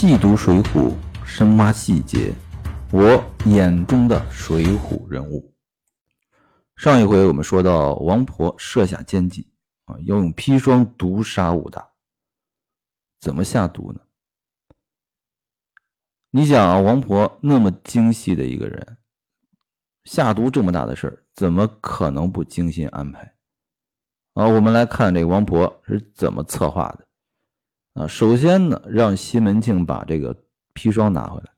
细读《水浒》，深挖细节，我眼中的水浒人物。上一回我们说到，王婆设下奸计啊，要用砒霜毒杀武大。怎么下毒呢？你想啊，王婆那么精细的一个人，下毒这么大的事儿，怎么可能不精心安排？啊，我们来看这个王婆是怎么策划的。啊，首先呢，让西门庆把这个砒霜拿回来，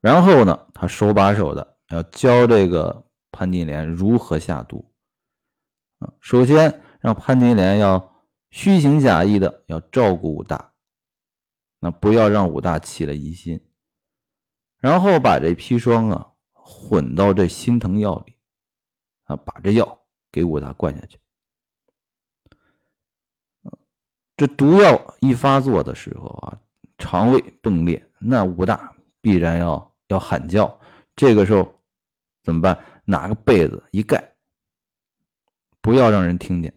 然后呢，他手把手的要教这个潘金莲如何下毒。啊，首先让潘金莲要虚情假意的要照顾武大，那不要让武大起了疑心，然后把这砒霜啊混到这心疼药里，啊，把这药给武大灌下去。这毒药一发作的时候啊，肠胃迸裂，那武大必然要要喊叫。这个时候怎么办？拿个被子一盖，不要让人听见。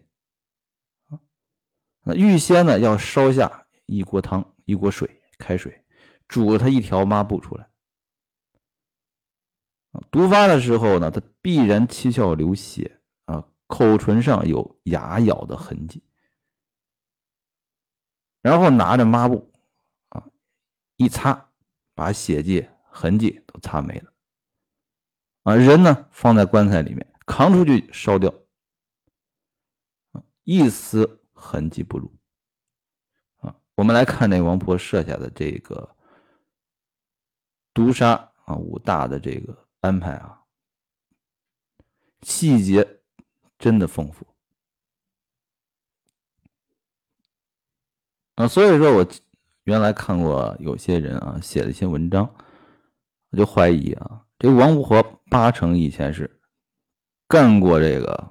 那预先呢，要烧下一锅汤，一锅水，开水煮了他一条抹布出来。毒发的时候呢，他必然七窍流血啊，口唇上有牙咬的痕迹。然后拿着抹布，啊，一擦，把血迹痕迹都擦没了。啊，人呢放在棺材里面，扛出去烧掉，一丝痕迹不露。啊，我们来看这王婆设下的这个毒杀啊武大的这个安排啊，细节真的丰富。啊，所以说我原来看过有些人啊写的一些文章，我就怀疑啊，这王婆八成以前是干过这个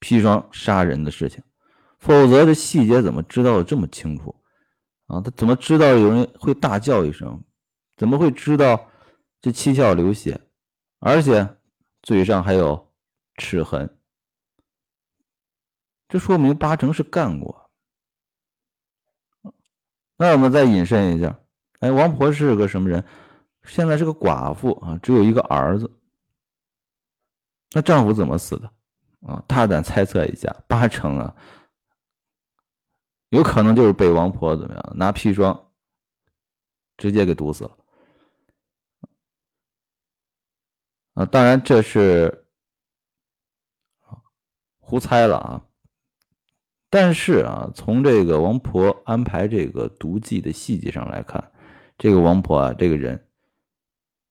砒霜杀人的事情，否则这细节怎么知道的这么清楚啊？他怎么知道有人会大叫一声？怎么会知道这七窍流血，而且嘴上还有齿痕？这说明八成是干过。那我们再引申一下，哎，王婆是个什么人？现在是个寡妇啊，只有一个儿子。那丈夫怎么死的？啊，大胆猜测一下，八成啊，有可能就是被王婆怎么样，拿砒霜直接给毒死了。啊，当然这是胡猜了啊。但是啊，从这个王婆安排这个毒计的细节上来看，这个王婆啊，这个人，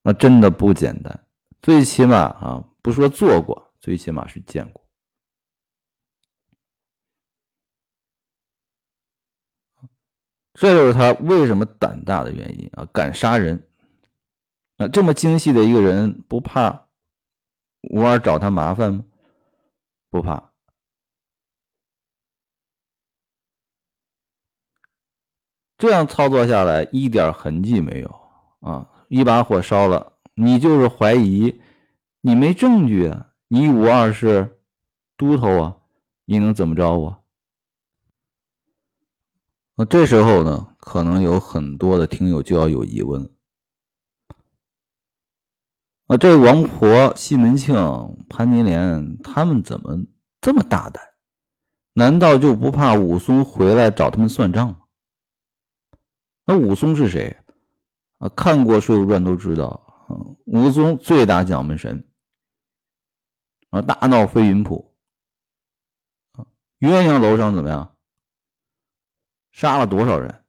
那真的不简单。最起码啊，不说做过，最起码是见过。这就是他为什么胆大的原因啊，敢杀人啊！这么精细的一个人，不怕吴二找他麻烦吗？不怕。这样操作下来一点痕迹没有啊！一把火烧了，你就是怀疑，你没证据啊！你五二是都头啊，你能怎么着啊？那这时候呢，可能有很多的听友就要有疑问了啊，这王婆、西门庆、潘金莲他们怎么这么大胆？难道就不怕武松回来找他们算账吗？那武松是谁啊？看过《水浒传》都知道，武松最打蒋门神啊，大闹飞云浦啊，鸳鸯楼上怎么样？杀了多少人？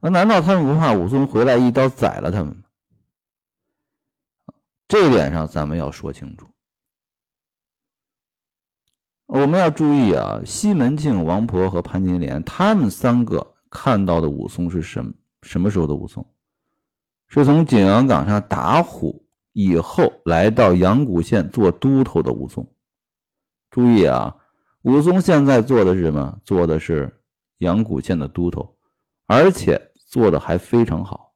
那难道他们不怕武松回来一刀宰了他们吗？这点上咱们要说清楚。我们要注意啊，西门庆、王婆和潘金莲他们三个。看到的武松是什什么时候的武松？是从景阳冈上打虎以后，来到阳谷县做都头的武松。注意啊，武松现在做的是什么？做的是阳谷县的都头，而且做的还非常好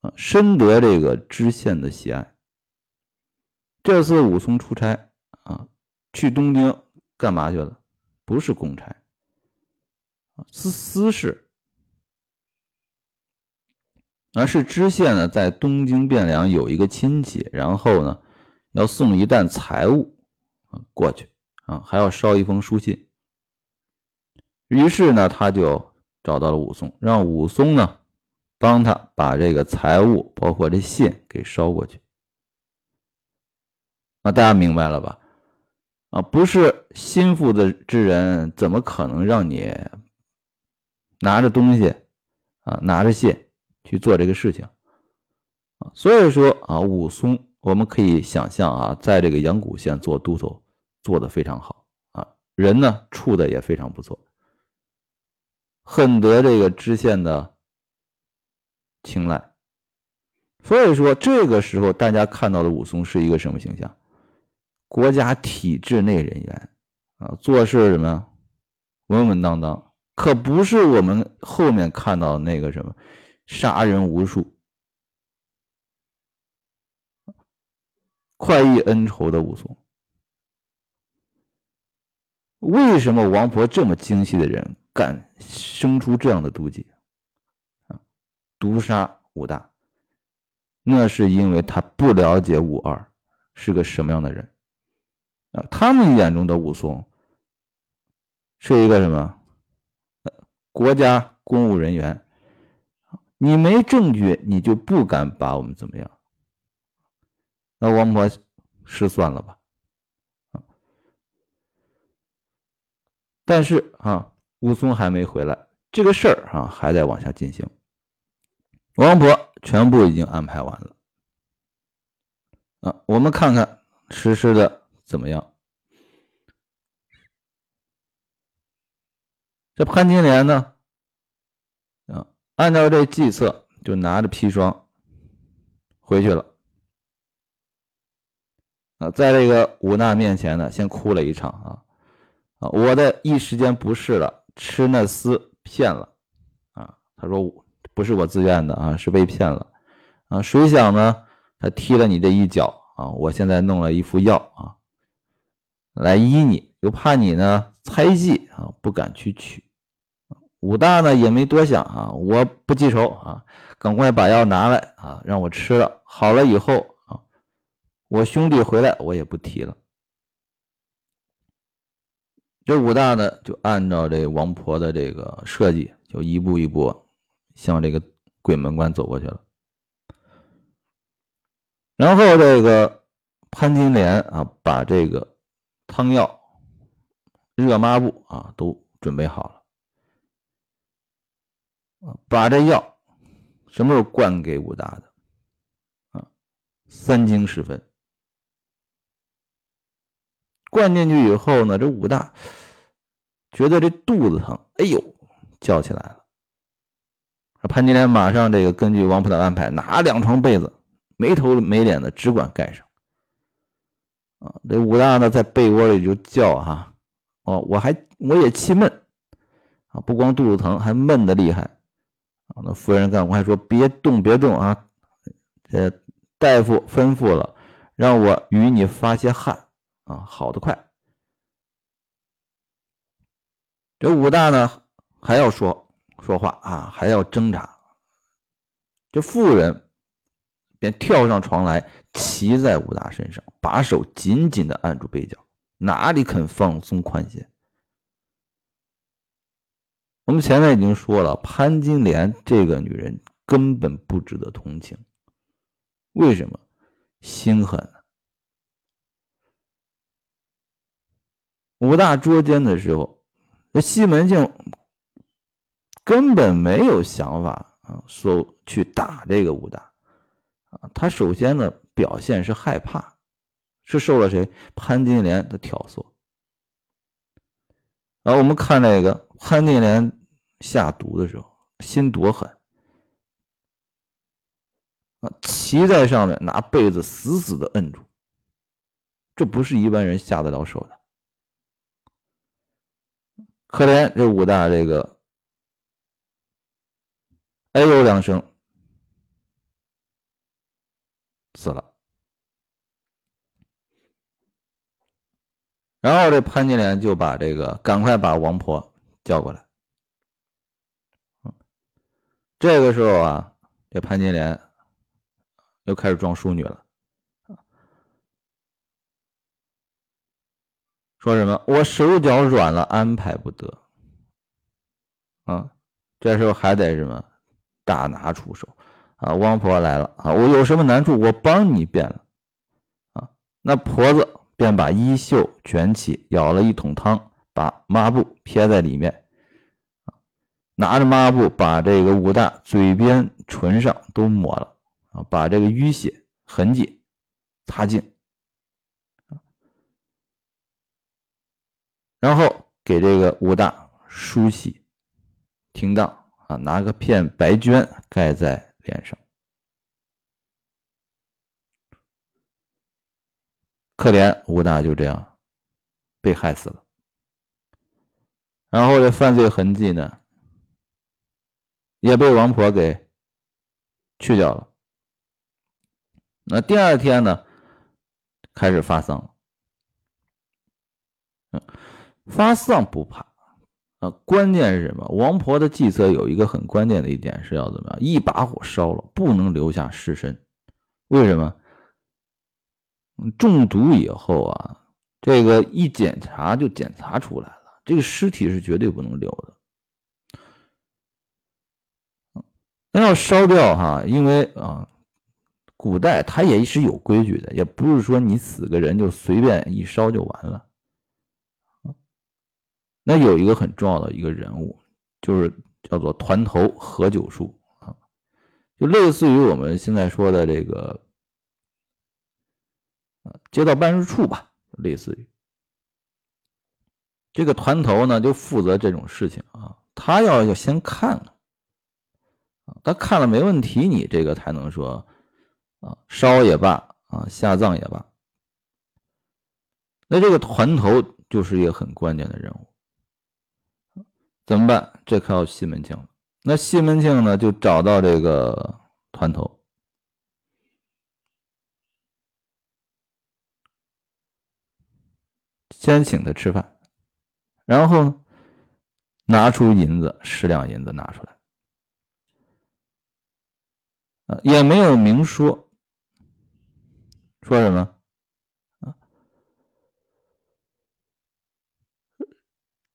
啊，深得这个知县的喜爱。这次武松出差啊，去东京干嘛去了？不是公差。私私事而是知县呢在东京汴梁有一个亲戚，然后呢要送一担财物啊过去啊，还要捎一封书信。于是呢，他就找到了武松，让武松呢帮他把这个财物，包括这信给捎过去。啊，大家明白了吧？啊，不是心腹的之人，怎么可能让你拿着东西啊，拿着信去做这个事情啊？所以说啊，武松，我们可以想象啊，在这个阳谷县做都头做的非常好啊，人呢处的也非常不错。很得这个知县的青睐，所以说这个时候大家看到的武松是一个什么形象？国家体制内人员啊，做事什么稳稳当当，可不是我们后面看到那个什么杀人无数、快意恩仇的武松。为什么王婆这么精细的人？敢生出这样的毒计啊！毒杀武大，那是因为他不了解武二是个什么样的人啊。他们眼中的武松是一个什么？国家公务人员，你没证据，你就不敢把我们怎么样？那王婆失算了吧？但是啊。武松还没回来，这个事儿啊还在往下进行。王婆全部已经安排完了啊，我们看看实施的怎么样。这潘金莲呢，啊，按照这计策，就拿着砒霜回去了啊，在这个武大面前呢，先哭了一场啊啊，我的一时间不适了。吃那厮骗了啊！他说不是我自愿的啊，是被骗了啊！谁想呢？他踢了你这一脚啊！我现在弄了一副药啊，来医你，又怕你呢猜忌啊，不敢去取。武大呢也没多想啊，我不记仇啊，赶快把药拿来啊，让我吃了，好了以后啊，我兄弟回来我也不提了。这武大呢，就按照这王婆的这个设计，就一步一步向这个鬼门关走过去了。然后这个潘金莲啊，把这个汤药、热抹布啊都准备好了，把这药什么时候灌给武大的？啊，三更时分。灌进去以后呢，这武大觉得这肚子疼，哎呦，叫起来了。潘金莲马上这个根据王婆的安排，拿两床被子，没头没脸的只管盖上。啊，这武大呢在被窝里就叫哈，哦，我还我也气闷啊，不光肚子疼，还闷的厉害。啊，那夫人赶快说别动别动啊，这大夫吩咐了，让我与你发些汗。啊，好的快！这武大呢还要说说话啊，还要挣扎。这妇人便跳上床来，骑在武大身上，把手紧紧的按住背角，哪里肯放松宽些？我们前面已经说了，潘金莲这个女人根本不值得同情。为什么？心狠。武大捉奸的时候，这西门庆根本没有想法啊，说去打这个武大啊。他首先呢表现是害怕，是受了谁潘金莲的挑唆。然后我们看那个潘金莲下毒的时候，心多狠啊！骑在上面，拿被子死死的摁住，这不是一般人下得了手的。可怜这武大，这个哎呦两声死了。然后这潘金莲就把这个赶快把王婆叫过来。这个时候啊，这潘金莲又开始装淑女了，说什么我手脚软了，安排不得。啊，这时候还得什么大拿出手啊？王婆来了啊，我有什么难处，我帮你变了啊。那婆子便把衣袖卷起，舀了一桶汤，把抹布撇在里面。拿着抹布把这个武大嘴边、唇上都抹了啊，把这个淤血痕迹擦净，然后给这个武大梳洗停当啊，拿个片白绢盖在脸上。可怜武大就这样被害死了，然后这犯罪痕迹呢？也被王婆给去掉了。那第二天呢，开始发丧。嗯，发丧不怕啊，关键是什么？王婆的计策有一个很关键的一点是要怎么样？一把火烧了，不能留下尸身。为什么？中毒以后啊，这个一检查就检查出来了，这个尸体是绝对不能留的。那要烧掉哈，因为啊，古代它也是有规矩的，也不是说你死个人就随便一烧就完了。那有一个很重要的一个人物，就是叫做团头何九叔啊，就类似于我们现在说的这个街道办事处吧，类似于这个团头呢，就负责这种事情啊，他要要先看了。他看了没问题，你这个才能说啊，烧也罢啊，下葬也罢。那这个团头就是一个很关键的人物，怎么办？这可要西门庆了。那西门庆呢，就找到这个团头，先请他吃饭，然后拿出银子十两银子拿出来。也没有明说，说什么？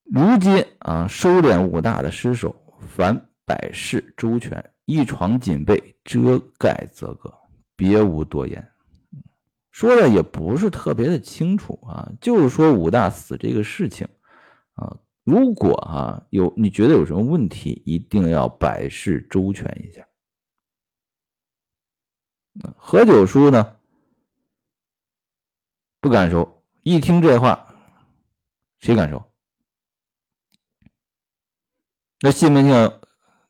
如今啊，收敛武大的尸首，凡百事周全，一床锦被遮盖则个，别无多言。说的也不是特别的清楚啊，就是说武大死这个事情啊，如果啊有你觉得有什么问题，一定要百事周全一下。何九叔呢？不敢收。一听这话，谁敢收？那西门庆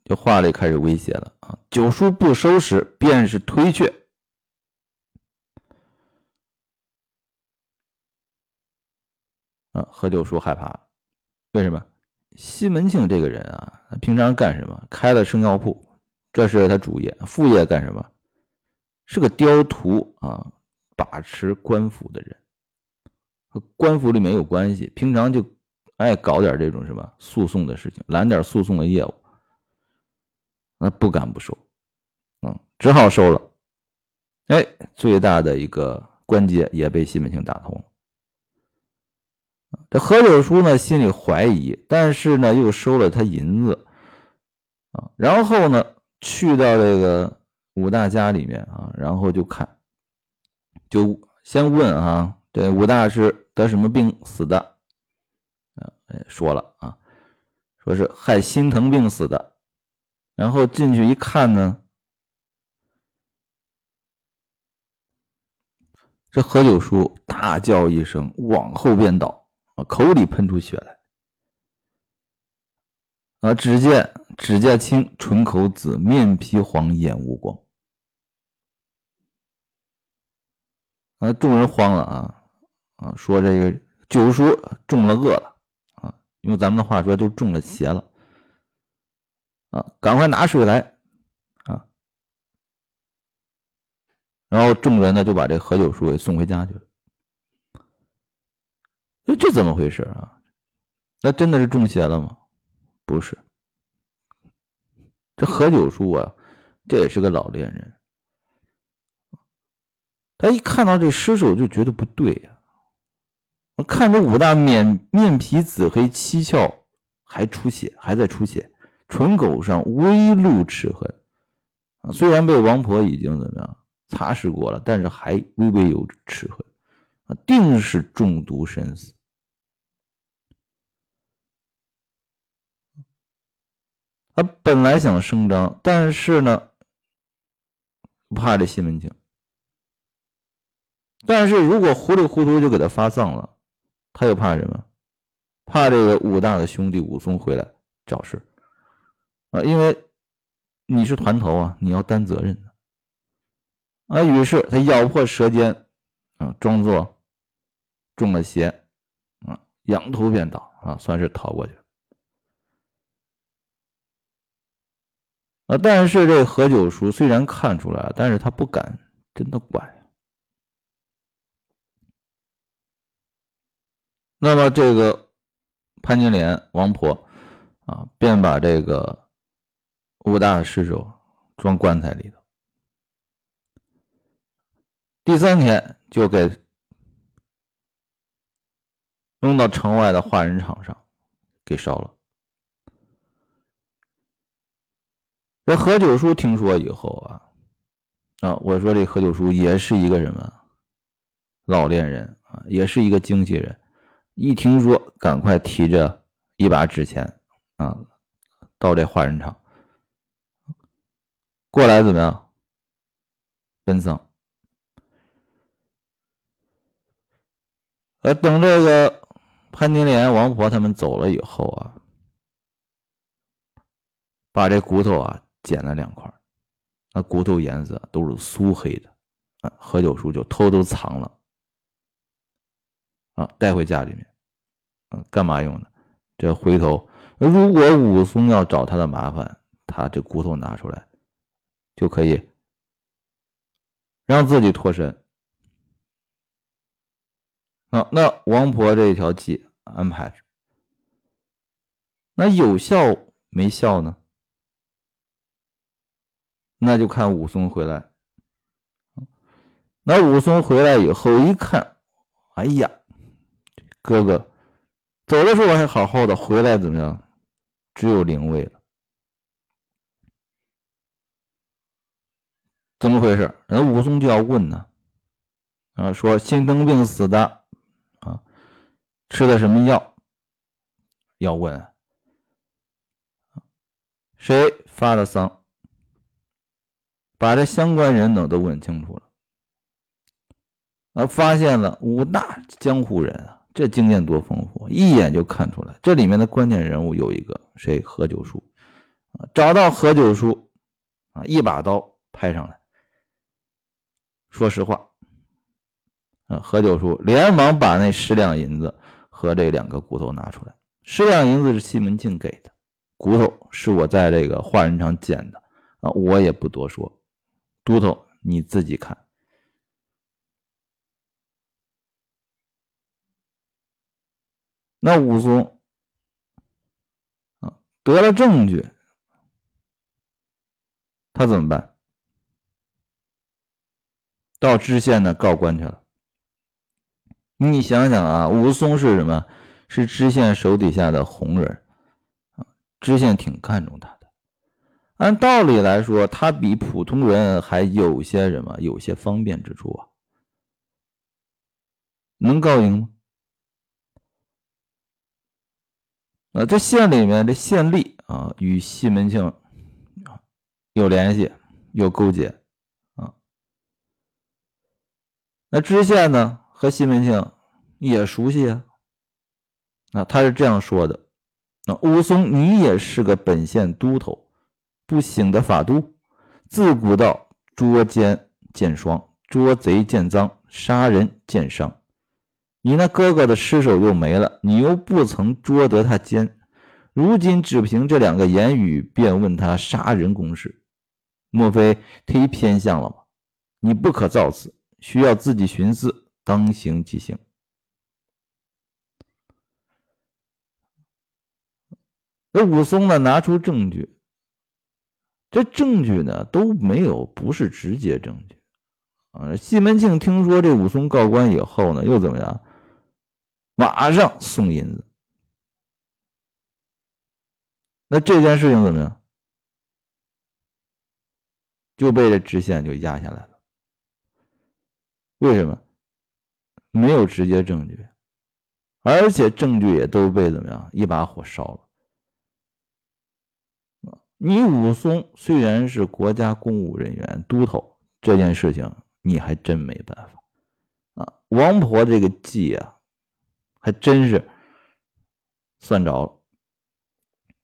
就话里开始威胁了啊！九叔不收拾，便是推却。何九叔害怕。为什么？西门庆这个人啊，平常干什么？开了生药铺，这是他主业。副业干什么？是个刁徒啊，把持官府的人，和官府里面有关系，平常就爱搞点这种什么诉讼的事情，揽点诉讼的业务，那不敢不收，嗯，只好收了。哎，最大的一个关节也被西门庆打通。这何九叔呢，心里怀疑，但是呢，又收了他银子啊，然后呢，去到这个。武大家里面啊，然后就看，就先问啊，这武大是得什么病死的？啊，说了啊，说是害心疼病死的。然后进去一看呢，这何九叔大叫一声，往后便倒，啊，口里喷出血来。啊，只见指甲青，唇口紫，面皮黄，眼无光。啊！众人慌了啊啊！说这个九叔中了恶了啊！用咱们的话说，就中了邪了啊！赶快拿水来啊！然后众人呢就把这何九叔给送回家去了。这这怎么回事啊？那真的是中邪了吗？不是，这何九叔啊，这也是个老练人。他一看到这尸首就觉得不对呀，我看着武大面面皮紫黑，七窍还出血，还在出血，唇口上微露齿痕。虽然被王婆已经怎么样擦拭过了，但是还微微有齿痕，定是中毒身死。他本来想声张，但是呢，怕这西门庆。但是如果糊里糊涂就给他发丧了，他又怕什么？怕这个武大的兄弟武松回来找事啊！因为你是团头啊，你要担责任的啊。于是他咬破舌尖啊，装作中了邪啊，仰头便倒啊，算是逃过去了啊。但是这何九叔虽然看出来了，但是他不敢真的管。那么这个潘金莲王婆啊，便把这个武大的尸首装棺材里头。第三天就给弄到城外的化人场上给烧了。这何九叔听说以后啊，啊，我说这何九叔也是一个什么老练人啊，也是一个经纪人。一听说，赶快提着一把纸钱啊，到这化人场过来，怎么样？奔丧。呃，等这个潘金莲、王婆他们走了以后啊，把这骨头啊剪了两块，那骨头颜色都是酥黑的，啊，何九叔就偷偷藏了。啊，带回家里面，嗯，干嘛用的？这回头如果武松要找他的麻烦，他这骨头拿出来，就可以让自己脱身。啊，那王婆这一条计安排，那有效没效呢？那就看武松回来。那武松回来以后一看，哎呀！哥哥走的时候还好好的，回来怎么样？只有灵位了，怎么回事？人武松就要问呢，啊，说心疼病死的，啊，吃的什么药？要问，谁发的丧？把这相关人等都问清楚了，啊，发现了五大江湖人啊。这经验多丰富，一眼就看出来。这里面的关键人物有一个谁？何九叔！找到何九叔啊，一把刀拍上来。说实话，啊，何九叔连忙把那十两银子和这两个骨头拿出来。十两银子是西门庆给的，骨头是我在这个化人场捡的啊，我也不多说。都头你自己看。那武松啊，得了证据，他怎么办？到知县那告官去了。你想想啊，武松是什么？是知县手底下的红人，知县挺看重他。按道理来说，他比普通人还有些什么？有些方便之处啊，能告赢吗？啊，这县里面这县吏啊，与西门庆有联系，有勾结啊。那知县呢，和西门庆也熟悉啊。啊，他是这样说的：那武松，你也是个本县都头，不醒的法度，自古道捉奸见双，捉贼见赃，杀人见伤。你那哥哥的尸首又没了，你又不曾捉得他奸，如今只凭这两个言语便问他杀人公事，莫非忒偏向了吗？你不可造次，需要自己寻思，当行即行。那武松呢？拿出证据，这证据呢都没有，不是直接证据啊。西门庆听说这武松告官以后呢，又怎么样？马上送银子。那这件事情怎么样？就被这知县就压下来了。为什么？没有直接证据，而且证据也都被怎么样？一把火烧了。你武松虽然是国家公务人员、都头，这件事情你还真没办法啊。王婆这个计啊，还真是算着了。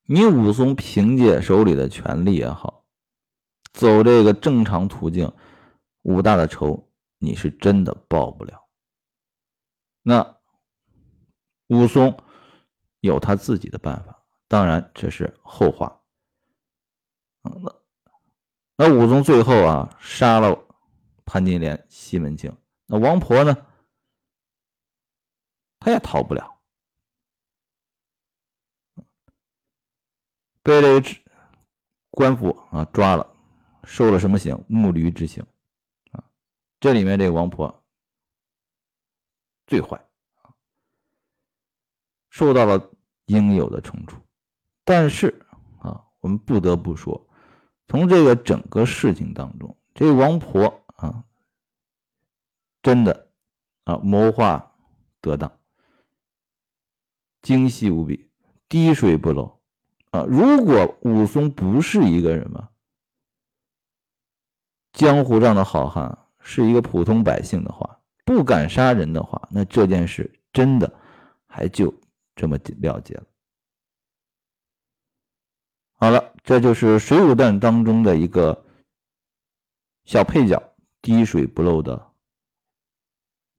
你武松凭借手里的权力也好，走这个正常途径，武大的仇你是真的报不了。那武松有他自己的办法，当然这是后话。那那武宗最后啊杀了潘金莲、西门庆，那王婆呢，他也逃不了。被这个官府啊抓了，受了什么刑？木驴之刑啊！这里面这个王婆最坏，受到了应有的惩处。但是啊，我们不得不说，从这个整个事情当中，这王婆啊，真的啊谋划得当，精细无比，滴水不漏。啊，如果武松不是一个什么江湖上的好汉，是一个普通百姓的话，不敢杀人的话，那这件事真的还就这么了结了。好了，这就是《水浒传》当中的一个小配角，滴水不漏的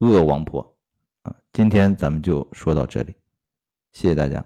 恶王婆。啊，今天咱们就说到这里，谢谢大家。